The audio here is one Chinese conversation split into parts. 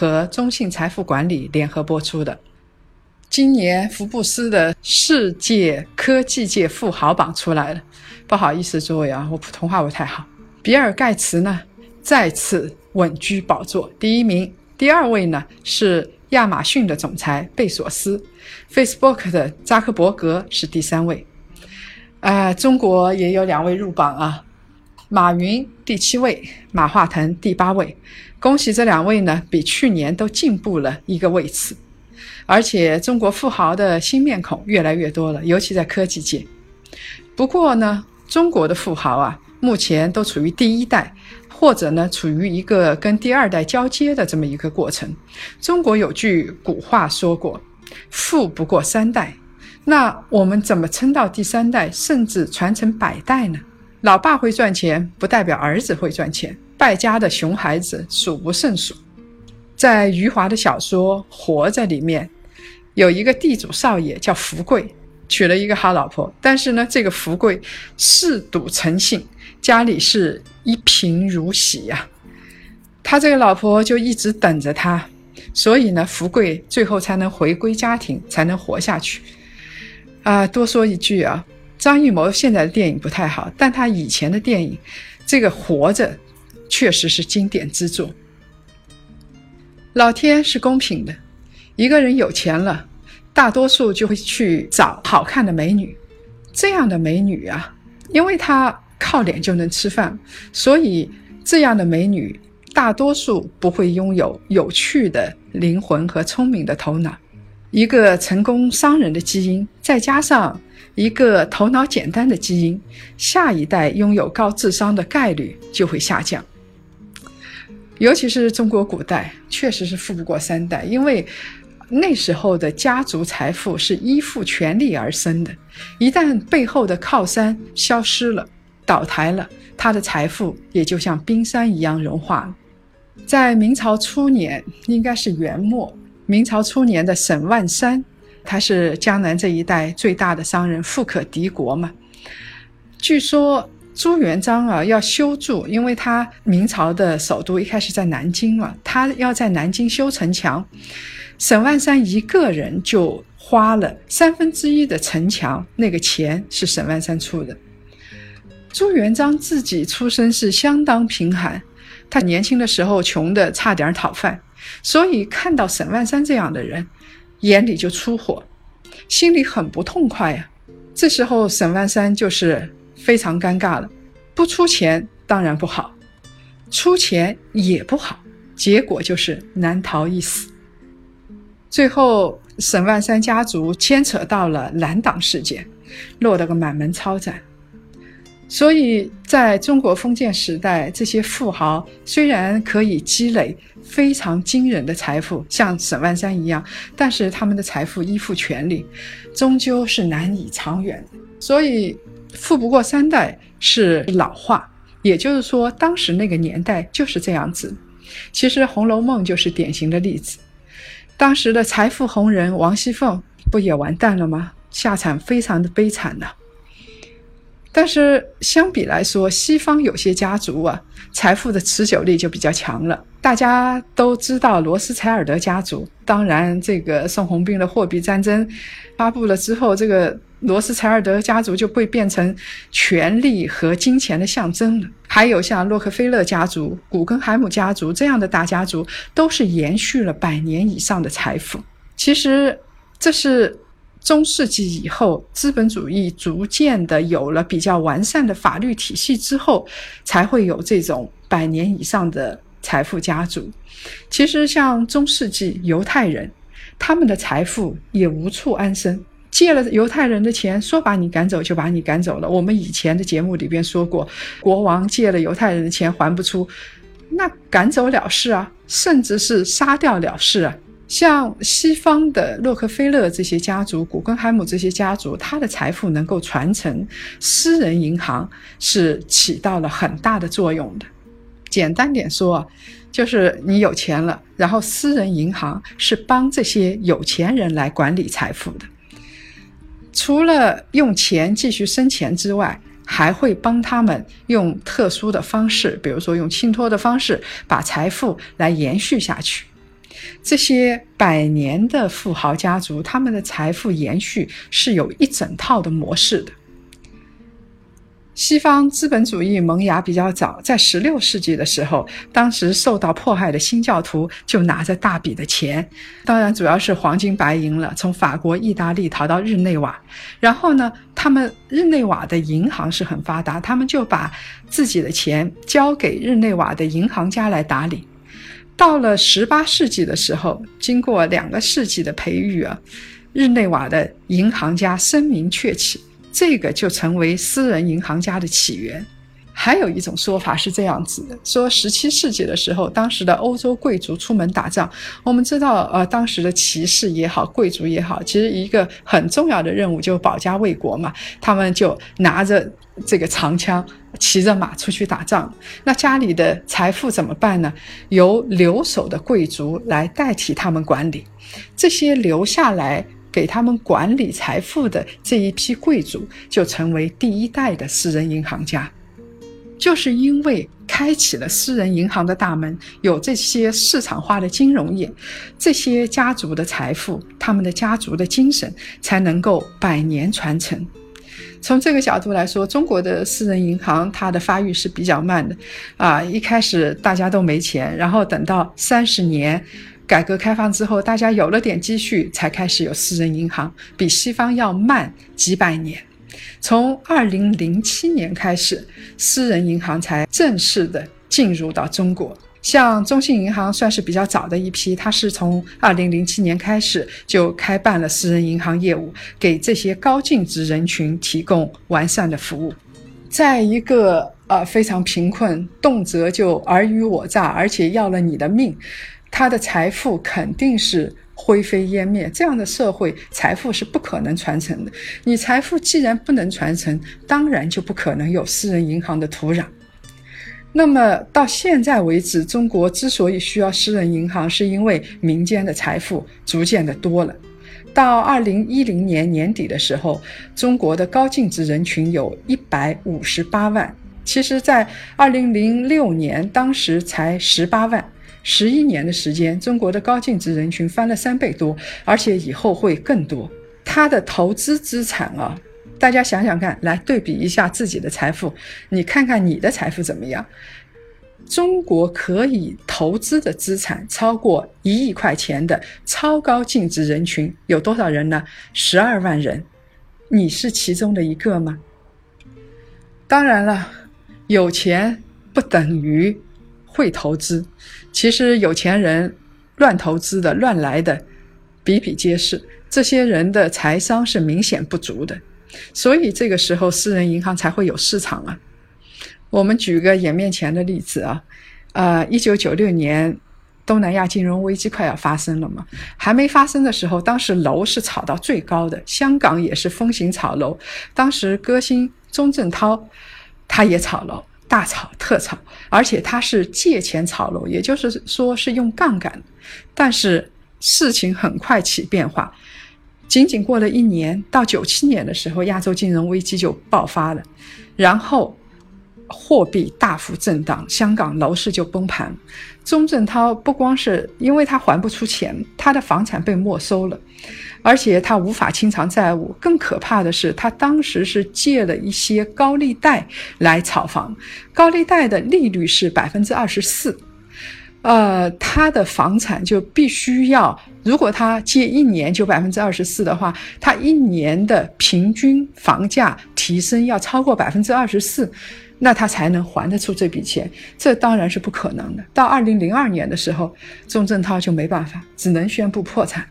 和中信财富管理联合播出的。今年福布斯的世界科技界富豪榜出来了，不好意思诸位啊，我普通话不太好。比尔盖茨呢再次稳居宝座第一名，第二位呢是亚马逊的总裁贝索斯，Facebook 的扎克伯格是第三位。啊，中国也有两位入榜啊。马云第七位，马化腾第八位，恭喜这两位呢，比去年都进步了一个位次。而且中国富豪的新面孔越来越多了，尤其在科技界。不过呢，中国的富豪啊，目前都处于第一代，或者呢，处于一个跟第二代交接的这么一个过程。中国有句古话说过：“富不过三代。”那我们怎么撑到第三代，甚至传承百代呢？老爸会赚钱，不代表儿子会赚钱。败家的熊孩子数不胜数。在余华的小说《活着》里面，有一个地主少爷叫福贵，娶了一个好老婆。但是呢，这个福贵嗜赌成性，家里是一贫如洗呀。他这个老婆就一直等着他，所以呢，福贵最后才能回归家庭，才能活下去。啊，多说一句啊。张艺谋现在的电影不太好，但他以前的电影，这个《活着》确实是经典之作。老天是公平的，一个人有钱了，大多数就会去找好看的美女。这样的美女啊，因为她靠脸就能吃饭，所以这样的美女大多数不会拥有有趣的灵魂和聪明的头脑。一个成功商人的基因，再加上。一个头脑简单的基因，下一代拥有高智商的概率就会下降。尤其是中国古代，确实是富不过三代，因为那时候的家族财富是依附权力而生的。一旦背后的靠山消失了、倒台了，他的财富也就像冰山一样融化了。在明朝初年，应该是元末，明朝初年的沈万三。他是江南这一带最大的商人，富可敌国嘛。据说朱元璋啊要修筑，因为他明朝的首都一开始在南京嘛，他要在南京修城墙，沈万三一个人就花了三分之一的城墙，那个钱是沈万三出的。朱元璋自己出身是相当贫寒，他年轻的时候穷的差点讨饭，所以看到沈万三这样的人。眼里就出火，心里很不痛快呀。这时候沈万三就是非常尴尬了，不出钱当然不好，出钱也不好，结果就是难逃一死。最后沈万三家族牵扯到了蓝党事件，落得个满门抄斩。所以，在中国封建时代，这些富豪虽然可以积累非常惊人的财富，像沈万三一样，但是他们的财富依附权力，终究是难以长远。所以，富不过三代是老话，也就是说，当时那个年代就是这样子。其实，《红楼梦》就是典型的例子。当时的财富红人王熙凤不也完蛋了吗？下场非常的悲惨呢。但是相比来说，西方有些家族啊，财富的持久力就比较强了。大家都知道罗斯柴尔德家族，当然这个宋鸿兵的货币战争发布了之后，这个罗斯柴尔德家族就会变成权力和金钱的象征了。还有像洛克菲勒家族、古根海姆家族这样的大家族，都是延续了百年以上的财富。其实这是。中世纪以后，资本主义逐渐的有了比较完善的法律体系之后，才会有这种百年以上的财富家族。其实，像中世纪犹太人，他们的财富也无处安身，借了犹太人的钱，说把你赶走就把你赶走了。我们以前的节目里边说过，国王借了犹太人的钱还不出，那赶走了事啊。甚至是杀掉了事啊。像西方的洛克菲勒这些家族、古根海姆这些家族，他的财富能够传承，私人银行是起到了很大的作用的。简单点说，就是你有钱了，然后私人银行是帮这些有钱人来管理财富的。除了用钱继续生钱之外，还会帮他们用特殊的方式，比如说用信托的方式，把财富来延续下去。这些百年的富豪家族，他们的财富延续是有一整套的模式的。西方资本主义萌芽比较早，在十六世纪的时候，当时受到迫害的新教徒就拿着大笔的钱，当然主要是黄金白银了，从法国、意大利逃到日内瓦。然后呢，他们日内瓦的银行是很发达，他们就把自己的钱交给日内瓦的银行家来打理。到了十八世纪的时候，经过两个世纪的培育啊，日内瓦的银行家声名鹊起，这个就成为私人银行家的起源。还有一种说法是这样子的：说十七世纪的时候，当时的欧洲贵族出门打仗，我们知道，呃，当时的骑士也好，贵族也好，其实一个很重要的任务就是保家卫国嘛，他们就拿着这个长枪。骑着马出去打仗，那家里的财富怎么办呢？由留守的贵族来代替他们管理。这些留下来给他们管理财富的这一批贵族，就成为第一代的私人银行家。就是因为开启了私人银行的大门，有这些市场化的金融业，这些家族的财富，他们的家族的精神，才能够百年传承。从这个角度来说，中国的私人银行它的发育是比较慢的，啊，一开始大家都没钱，然后等到三十年改革开放之后，大家有了点积蓄，才开始有私人银行，比西方要慢几百年。从二零零七年开始，私人银行才正式的进入到中国。像中信银行算是比较早的一批，它是从二零零七年开始就开办了私人银行业务，给这些高净值人群提供完善的服务。在一个呃非常贫困，动辄就尔虞我诈，而且要了你的命，他的财富肯定是灰飞烟灭。这样的社会，财富是不可能传承的。你财富既然不能传承，当然就不可能有私人银行的土壤。那么到现在为止，中国之所以需要私人银行，是因为民间的财富逐渐的多了。到二零一零年年底的时候，中国的高净值人群有一百五十八万。其实，在二零零六年，当时才十八万，十一年的时间，中国的高净值人群翻了三倍多，而且以后会更多。他的投资资产啊。大家想想看，来对比一下自己的财富，你看看你的财富怎么样？中国可以投资的资产超过一亿块钱的超高净值人群有多少人呢？十二万人，你是其中的一个吗？当然了，有钱不等于会投资，其实有钱人乱投资的、乱来的比比皆是，这些人的财商是明显不足的。所以这个时候，私人银行才会有市场啊。我们举个眼面前的例子啊，呃，一九九六年东南亚金融危机快要发生了嘛，还没发生的时候，当时楼是炒到最高的，香港也是风行炒楼。当时歌星钟镇涛他也炒楼，大炒特炒，而且他是借钱炒楼，也就是说是用杠杆。但是事情很快起变化。仅仅过了一年，到九七年的时候，亚洲金融危机就爆发了，然后货币大幅震荡，香港楼市就崩盘。钟镇涛不光是因为他还不出钱，他的房产被没收了，而且他无法清偿债务。更可怕的是，他当时是借了一些高利贷来炒房，高利贷的利率是百分之二十四。呃，他的房产就必须要，如果他借一年就百分之二十四的话，他一年的平均房价提升要超过百分之二十四，那他才能还得出这笔钱。这当然是不可能的。到二零零二年的时候，钟镇涛就没办法，只能宣布破产。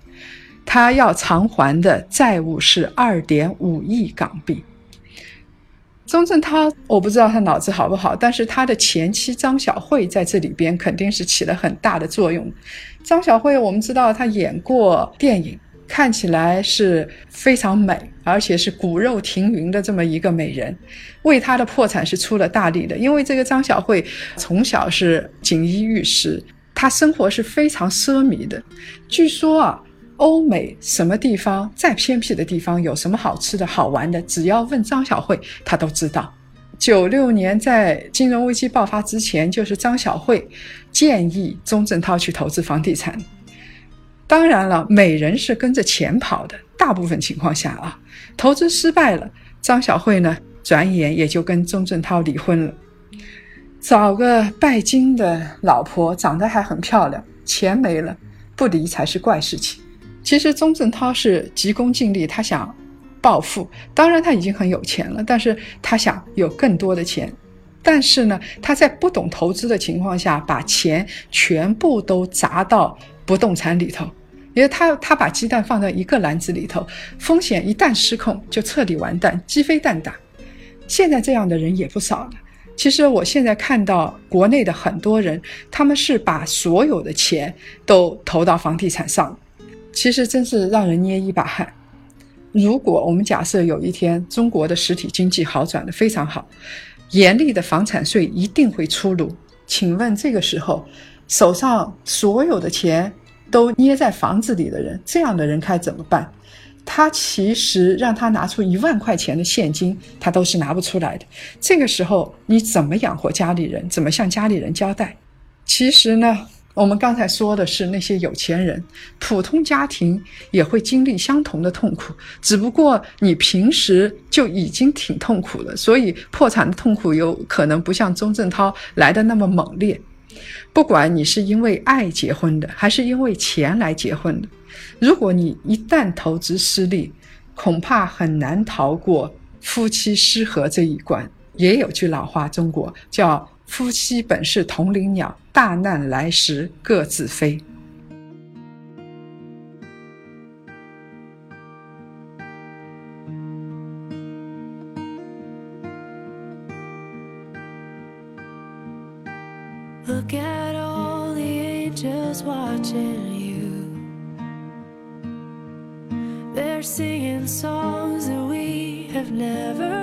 他要偿还的债务是二点五亿港币。钟镇涛，我不知道他脑子好不好，但是他的前妻张小慧在这里边肯定是起了很大的作用。张小慧，我们知道她演过电影，看起来是非常美，而且是骨肉停云的这么一个美人，为她的破产是出了大力的。因为这个张小慧从小是锦衣玉食，她生活是非常奢靡的。据说啊。欧美什么地方再偏僻的地方有什么好吃的好玩的，只要问张小慧，她都知道。九六年在金融危机爆发之前，就是张小慧建议钟镇涛去投资房地产。当然了，美人是跟着钱跑的，大部分情况下啊，投资失败了，张小慧呢，转眼也就跟钟镇涛离婚了。找个拜金的老婆，长得还很漂亮，钱没了，不离才是怪事情。其实钟镇涛是急功近利，他想暴富。当然他已经很有钱了，但是他想有更多的钱。但是呢，他在不懂投资的情况下，把钱全部都砸到不动产里头，因为他他把鸡蛋放在一个篮子里头，风险一旦失控就彻底完蛋，鸡飞蛋打。现在这样的人也不少了。其实我现在看到国内的很多人，他们是把所有的钱都投到房地产上。其实真是让人捏一把汗。如果我们假设有一天中国的实体经济好转的非常好，严厉的房产税一定会出炉。请问这个时候，手上所有的钱都捏在房子里的人，这样的人该怎么办？他其实让他拿出一万块钱的现金，他都是拿不出来的。这个时候你怎么养活家里人？怎么向家里人交代？其实呢？我们刚才说的是那些有钱人，普通家庭也会经历相同的痛苦，只不过你平时就已经挺痛苦了，所以破产的痛苦有可能不像钟镇涛来的那么猛烈。不管你是因为爱结婚的，还是因为钱来结婚的，如果你一旦投资失利，恐怕很难逃过夫妻失和这一关。也有句老话，中国叫。夫妻本是同林鸟，大难来时各自飞。voices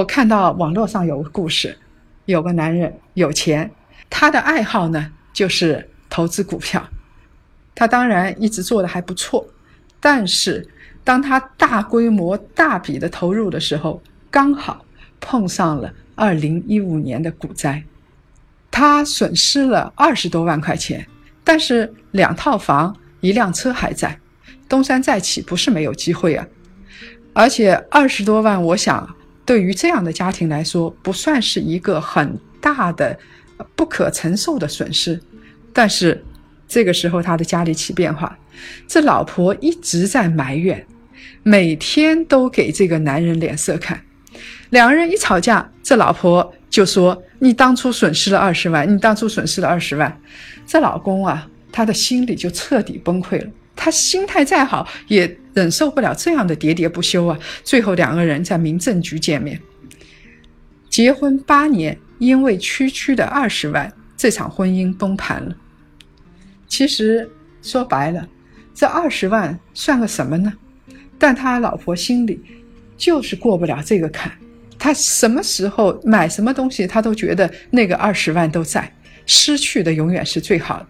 我看到网络上有个故事，有个男人有钱，他的爱好呢就是投资股票。他当然一直做的还不错，但是当他大规模大笔的投入的时候，刚好碰上了二零一五年的股灾，他损失了二十多万块钱，但是两套房一辆车还在，东山再起不是没有机会啊！而且二十多万，我想。对于这样的家庭来说，不算是一个很大的、不可承受的损失。但是这个时候，他的家里起变化，这老婆一直在埋怨，每天都给这个男人脸色看。两个人一吵架，这老婆就说：“你当初损失了二十万，你当初损失了二十万。”这老公啊，他的心里就彻底崩溃了。他心态再好，也忍受不了这样的喋喋不休啊！最后两个人在民政局见面，结婚八年，因为区区的二十万，这场婚姻崩盘了。其实说白了，这二十万算个什么呢？但他老婆心里就是过不了这个坎。他什么时候买什么东西，他都觉得那个二十万都在，失去的永远是最好的。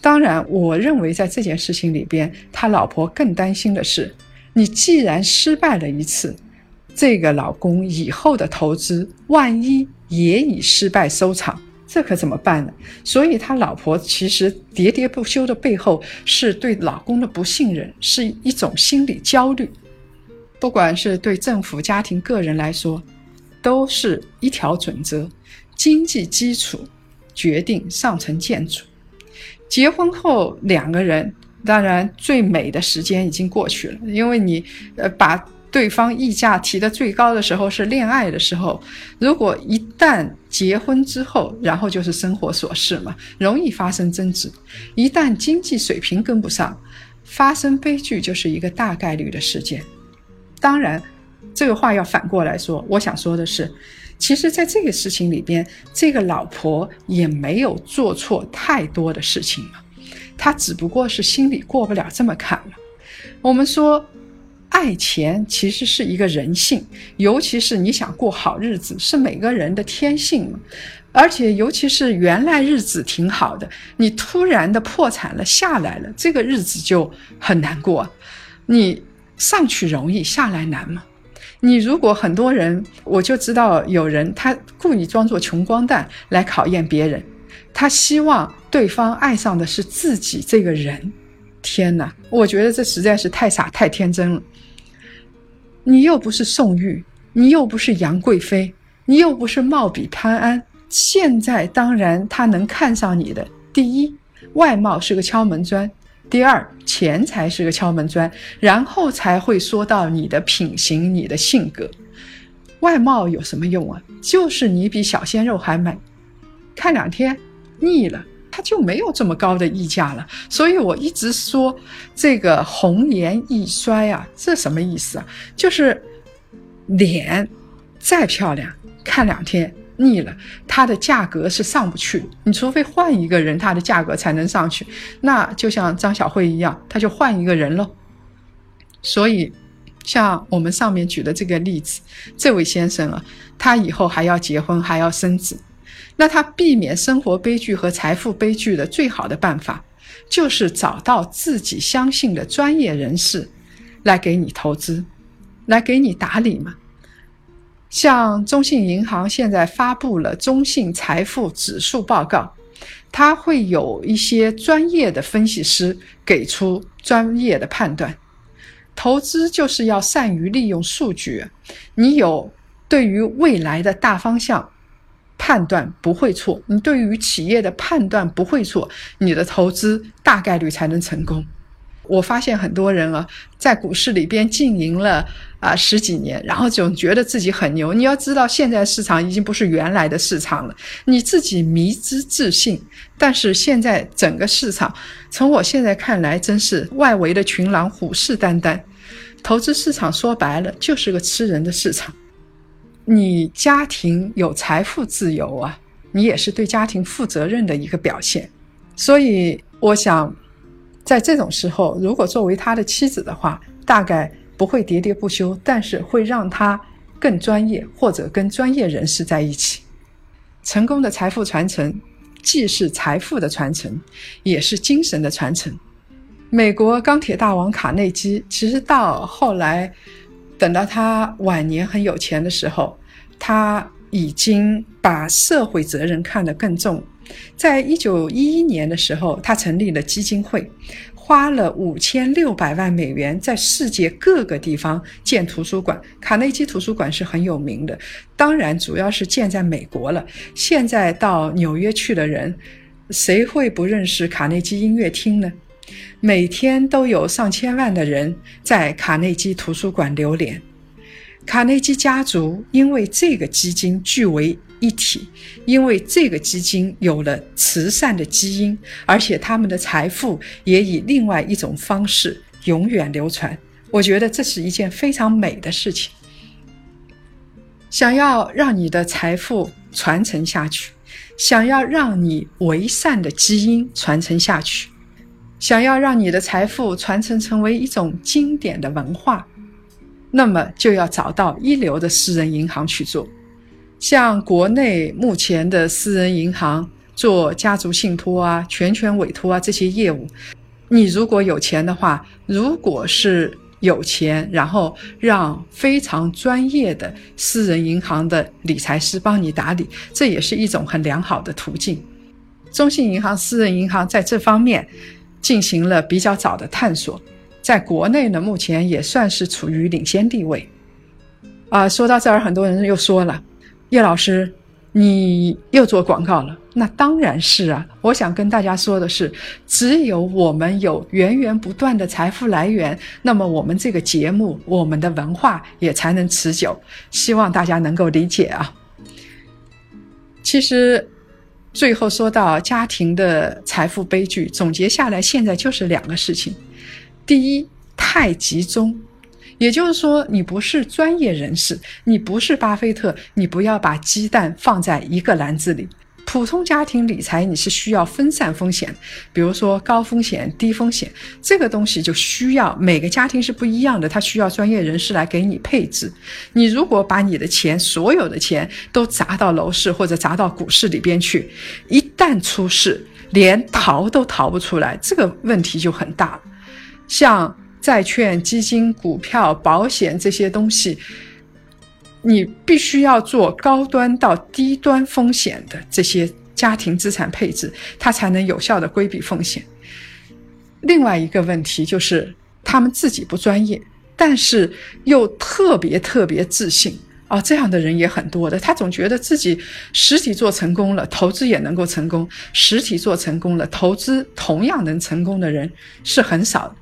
当然，我认为在这件事情里边，他老婆更担心的是，你既然失败了一次，这个老公以后的投资万一也以失败收场，这可怎么办呢？所以，他老婆其实喋喋不休的背后，是对老公的不信任，是一种心理焦虑。不管是对政府、家庭、个人来说，都是一条准则：经济基础决定上层建筑。结婚后，两个人当然最美的时间已经过去了，因为你呃把。对方溢价提的最高的时候是恋爱的时候，如果一旦结婚之后，然后就是生活琐事嘛，容易发生争执。一旦经济水平跟不上，发生悲剧就是一个大概率的事件。当然，这个话要反过来说，我想说的是，其实在这个事情里边，这个老婆也没有做错太多的事情嘛，她只不过是心里过不了这么坎了。我们说。爱钱其实是一个人性，尤其是你想过好日子，是每个人的天性嘛。而且，尤其是原来日子挺好的，你突然的破产了下来了，这个日子就很难过。你上去容易，下来难嘛。你如果很多人，我就知道有人他故意装作穷光蛋来考验别人，他希望对方爱上的是自己这个人。天哪，我觉得这实在是太傻太天真了。你又不是宋玉，你又不是杨贵妃，你又不是貌比潘安。现在当然他能看上你的，第一，外貌是个敲门砖；第二，钱财是个敲门砖，然后才会说到你的品行、你的性格。外貌有什么用啊？就是你比小鲜肉还美，看两天腻了。他就没有这么高的溢价了，所以我一直说这个红颜易衰啊，这什么意思啊？就是脸再漂亮，看两天腻了，它的价格是上不去。你除非换一个人，它的价格才能上去。那就像张小慧一样，他就换一个人喽。所以，像我们上面举的这个例子，这位先生啊，他以后还要结婚，还要生子。那他避免生活悲剧和财富悲剧的最好的办法，就是找到自己相信的专业人士，来给你投资，来给你打理嘛。像中信银行现在发布了中信财富指数报告，它会有一些专业的分析师给出专业的判断。投资就是要善于利用数据，你有对于未来的大方向。判断不会错，你对于企业的判断不会错，你的投资大概率才能成功。我发现很多人啊，在股市里边经营了啊十几年，然后总觉得自己很牛。你要知道，现在市场已经不是原来的市场了，你自己迷之自信。但是现在整个市场，从我现在看来，真是外围的群狼虎视眈眈。投资市场说白了，就是个吃人的市场。你家庭有财富自由啊，你也是对家庭负责任的一个表现。所以，我想，在这种时候，如果作为他的妻子的话，大概不会喋喋不休，但是会让他更专业，或者跟专业人士在一起。成功的财富传承，既是财富的传承，也是精神的传承。美国钢铁大王卡内基，其实到后来，等到他晚年很有钱的时候。他已经把社会责任看得更重。在一九一一年的时候，他成立了基金会，花了五千六百万美元，在世界各个地方建图书馆。卡内基图书馆是很有名的，当然主要是建在美国了。现在到纽约去的人，谁会不认识卡内基音乐厅呢？每天都有上千万的人在卡内基图书馆流连。卡内基家族因为这个基金据为一体，因为这个基金有了慈善的基因，而且他们的财富也以另外一种方式永远流传。我觉得这是一件非常美的事情。想要让你的财富传承下去，想要让你为善的基因传承下去，想要让你的财富传承成为一种经典的文化。那么就要找到一流的私人银行去做，像国内目前的私人银行做家族信托啊、全权委托啊这些业务，你如果有钱的话，如果是有钱，然后让非常专业的私人银行的理财师帮你打理，这也是一种很良好的途径。中信银行私人银行在这方面进行了比较早的探索。在国内呢，目前也算是处于领先地位。啊，说到这儿，很多人又说了，叶老师，你又做广告了。那当然是啊，我想跟大家说的是，只有我们有源源不断的财富来源，那么我们这个节目，我们的文化也才能持久。希望大家能够理解啊。其实，最后说到家庭的财富悲剧，总结下来，现在就是两个事情：第一，太集中。也就是说，你不是专业人士，你不是巴菲特，你不要把鸡蛋放在一个篮子里。普通家庭理财，你是需要分散风险，比如说高风险、低风险，这个东西就需要每个家庭是不一样的，它需要专业人士来给你配置。你如果把你的钱，所有的钱都砸到楼市或者砸到股市里边去，一旦出事，连逃都逃不出来，这个问题就很大。像。债券、基金、股票、保险这些东西，你必须要做高端到低端风险的这些家庭资产配置，它才能有效的规避风险。另外一个问题就是，他们自己不专业，但是又特别特别自信啊，这样的人也很多的。他总觉得自己实体做成功了，投资也能够成功；实体做成功了，投资同样能成功的人是很少的。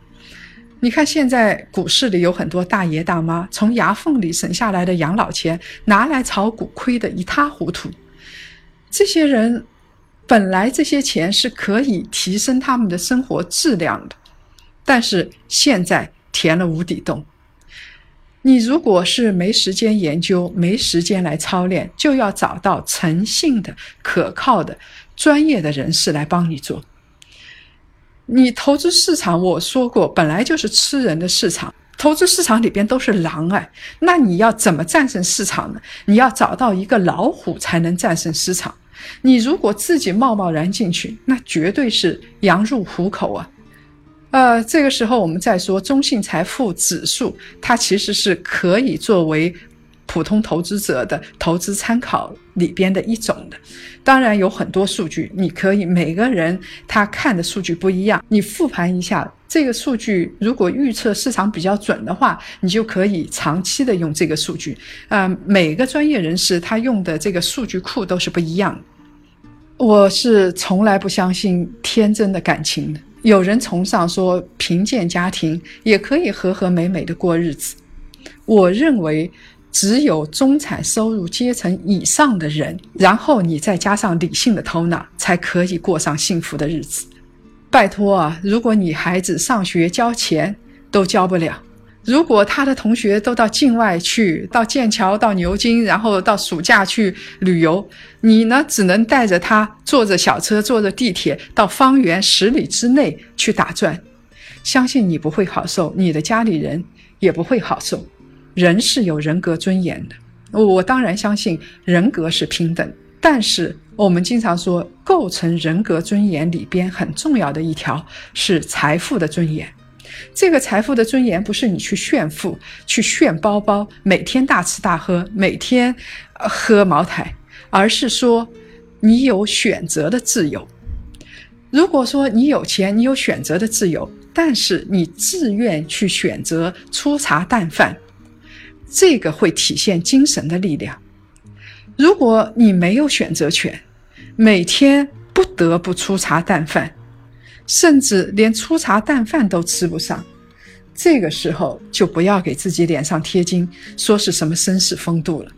你看，现在股市里有很多大爷大妈，从牙缝里省下来的养老钱拿来炒股，亏得一塌糊涂。这些人本来这些钱是可以提升他们的生活质量的，但是现在填了无底洞。你如果是没时间研究、没时间来操练，就要找到诚信的、可靠的、专业的人士来帮你做。你投资市场，我说过，本来就是吃人的市场。投资市场里边都是狼哎，那你要怎么战胜市场呢？你要找到一个老虎才能战胜市场。你如果自己贸贸然进去，那绝对是羊入虎口啊。呃，这个时候我们再说中信财富指数，它其实是可以作为。普通投资者的投资参考里边的一种的，当然有很多数据，你可以每个人他看的数据不一样，你复盘一下这个数据，如果预测市场比较准的话，你就可以长期的用这个数据。啊，每个专业人士他用的这个数据库都是不一样。我是从来不相信天真的感情的，有人崇尚说贫贱家庭也可以和和美美的过日子，我认为。只有中产收入阶层以上的人，然后你再加上理性的头脑，才可以过上幸福的日子。拜托啊，如果你孩子上学交钱都交不了，如果他的同学都到境外去，到剑桥、到牛津，然后到暑假去旅游，你呢只能带着他坐着小车、坐着地铁到方圆十里之内去打转，相信你不会好受，你的家里人也不会好受。人是有人格尊严的，我当然相信人格是平等。但是我们经常说，构成人格尊严里边很重要的一条是财富的尊严。这个财富的尊严不是你去炫富、去炫包包、每天大吃大喝、每天喝茅台，而是说你有选择的自由。如果说你有钱，你有选择的自由，但是你自愿去选择粗茶淡饭。这个会体现精神的力量。如果你没有选择权，每天不得不粗茶淡饭，甚至连粗茶淡饭都吃不上，这个时候就不要给自己脸上贴金，说是什么绅士风度了。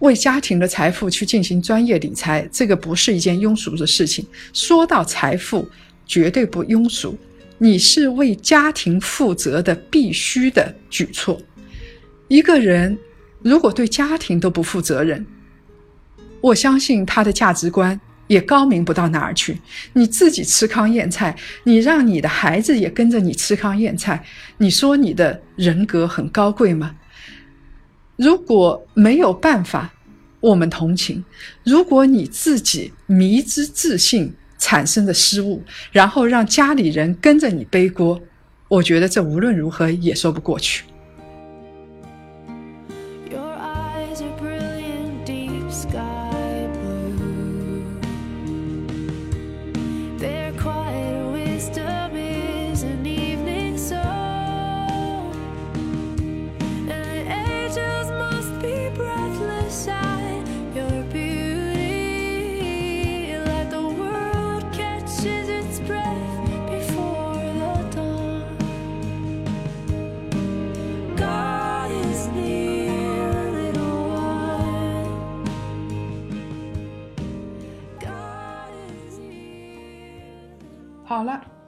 为家庭的财富去进行专业理财，这个不是一件庸俗的事情。说到财富，绝对不庸俗，你是为家庭负责的必须的举措。一个人如果对家庭都不负责任，我相信他的价值观也高明不到哪儿去。你自己吃糠咽菜，你让你的孩子也跟着你吃糠咽菜，你说你的人格很高贵吗？如果没有办法，我们同情；如果你自己迷之自信产生的失误，然后让家里人跟着你背锅，我觉得这无论如何也说不过去。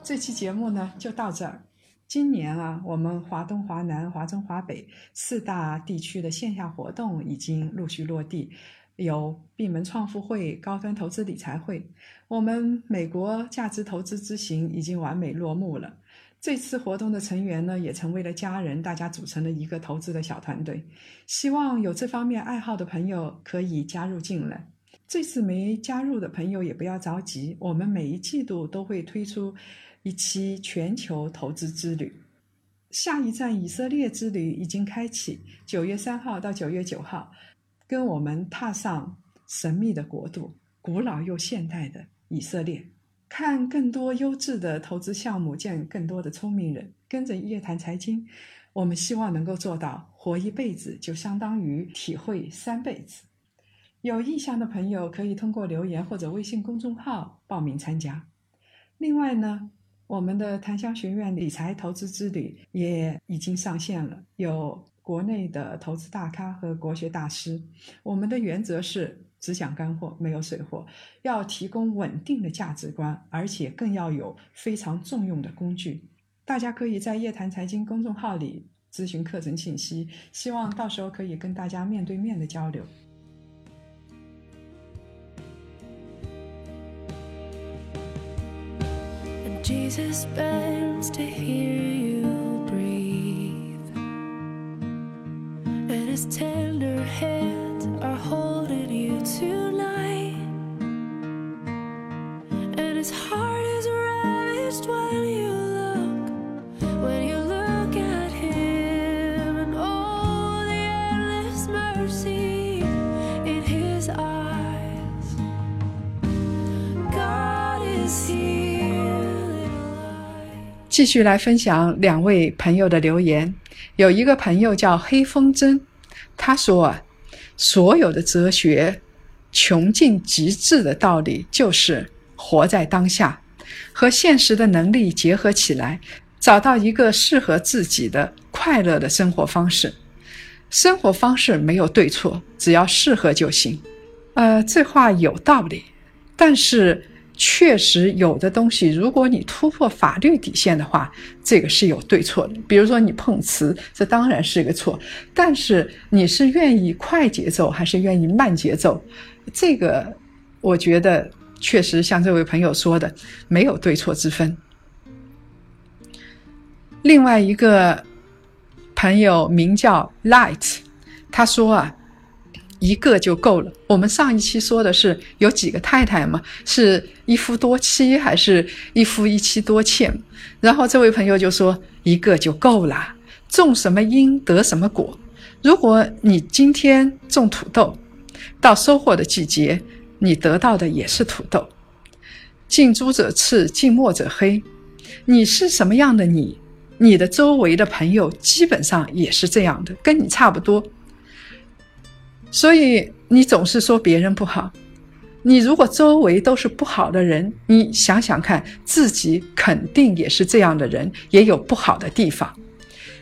这期节目呢就到这儿。今年啊，我们华东、华南、华中、华北四大地区的线下活动已经陆续落地，有闭门创富会、高端投资理财会。我们美国价值投资之行已经完美落幕了。这次活动的成员呢，也成为了家人，大家组成了一个投资的小团队。希望有这方面爱好的朋友可以加入进来。这次没加入的朋友也不要着急，我们每一季度都会推出。一期全球投资之旅，下一站以色列之旅已经开启。九月三号到九月九号，跟我们踏上神秘的国度，古老又现代的以色列，看更多优质的投资项目，见更多的聪明人。跟着夜谈财经，我们希望能够做到活一辈子，就相当于体会三辈子。有意向的朋友可以通过留言或者微信公众号报名参加。另外呢。我们的檀香学院理财投资之旅也已经上线了，有国内的投资大咖和国学大师。我们的原则是只讲干货，没有水货，要提供稳定的价值观，而且更要有非常重用的工具。大家可以在夜谈财经公众号里咨询课程信息，希望到时候可以跟大家面对面的交流。Jesus bends to hear you breathe, and his tender hands are holding you tonight, and his heart is ravished 继续来分享两位朋友的留言。有一个朋友叫黑风筝，他说啊，所有的哲学穷尽极致的道理就是活在当下，和现实的能力结合起来，找到一个适合自己的快乐的生活方式。生活方式没有对错，只要适合就行。呃，这话有道理，但是。确实有的东西，如果你突破法律底线的话，这个是有对错的。比如说你碰瓷，这当然是一个错。但是你是愿意快节奏还是愿意慢节奏？这个我觉得确实像这位朋友说的，没有对错之分。另外一个朋友名叫 Light，他说啊。一个就够了。我们上一期说的是有几个太太嘛？是一夫多妻还是一夫一妻多妾？然后这位朋友就说一个就够了。种什么因得什么果。如果你今天种土豆，到收获的季节，你得到的也是土豆。近朱者赤，近墨者黑。你是什么样的你，你的周围的朋友基本上也是这样的，跟你差不多。所以你总是说别人不好，你如果周围都是不好的人，你想想看，自己肯定也是这样的人，也有不好的地方。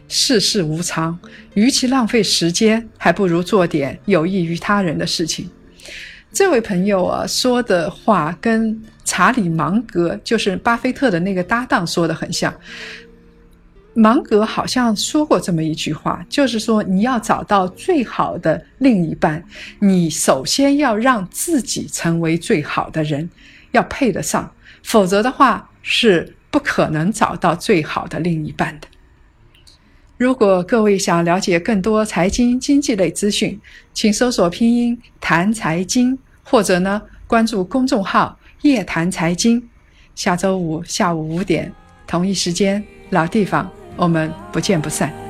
世事无常，与其浪费时间，还不如做点有益于他人的事情。这位朋友啊说的话跟查理芒格，就是巴菲特的那个搭档说的很像。芒格好像说过这么一句话，就是说你要找到最好的另一半，你首先要让自己成为最好的人，要配得上，否则的话是不可能找到最好的另一半的。如果各位想了解更多财经经济类资讯，请搜索拼音谈财经，或者呢关注公众号夜谈财经。下周五下午五点，同一时间，老地方。我们不见不散。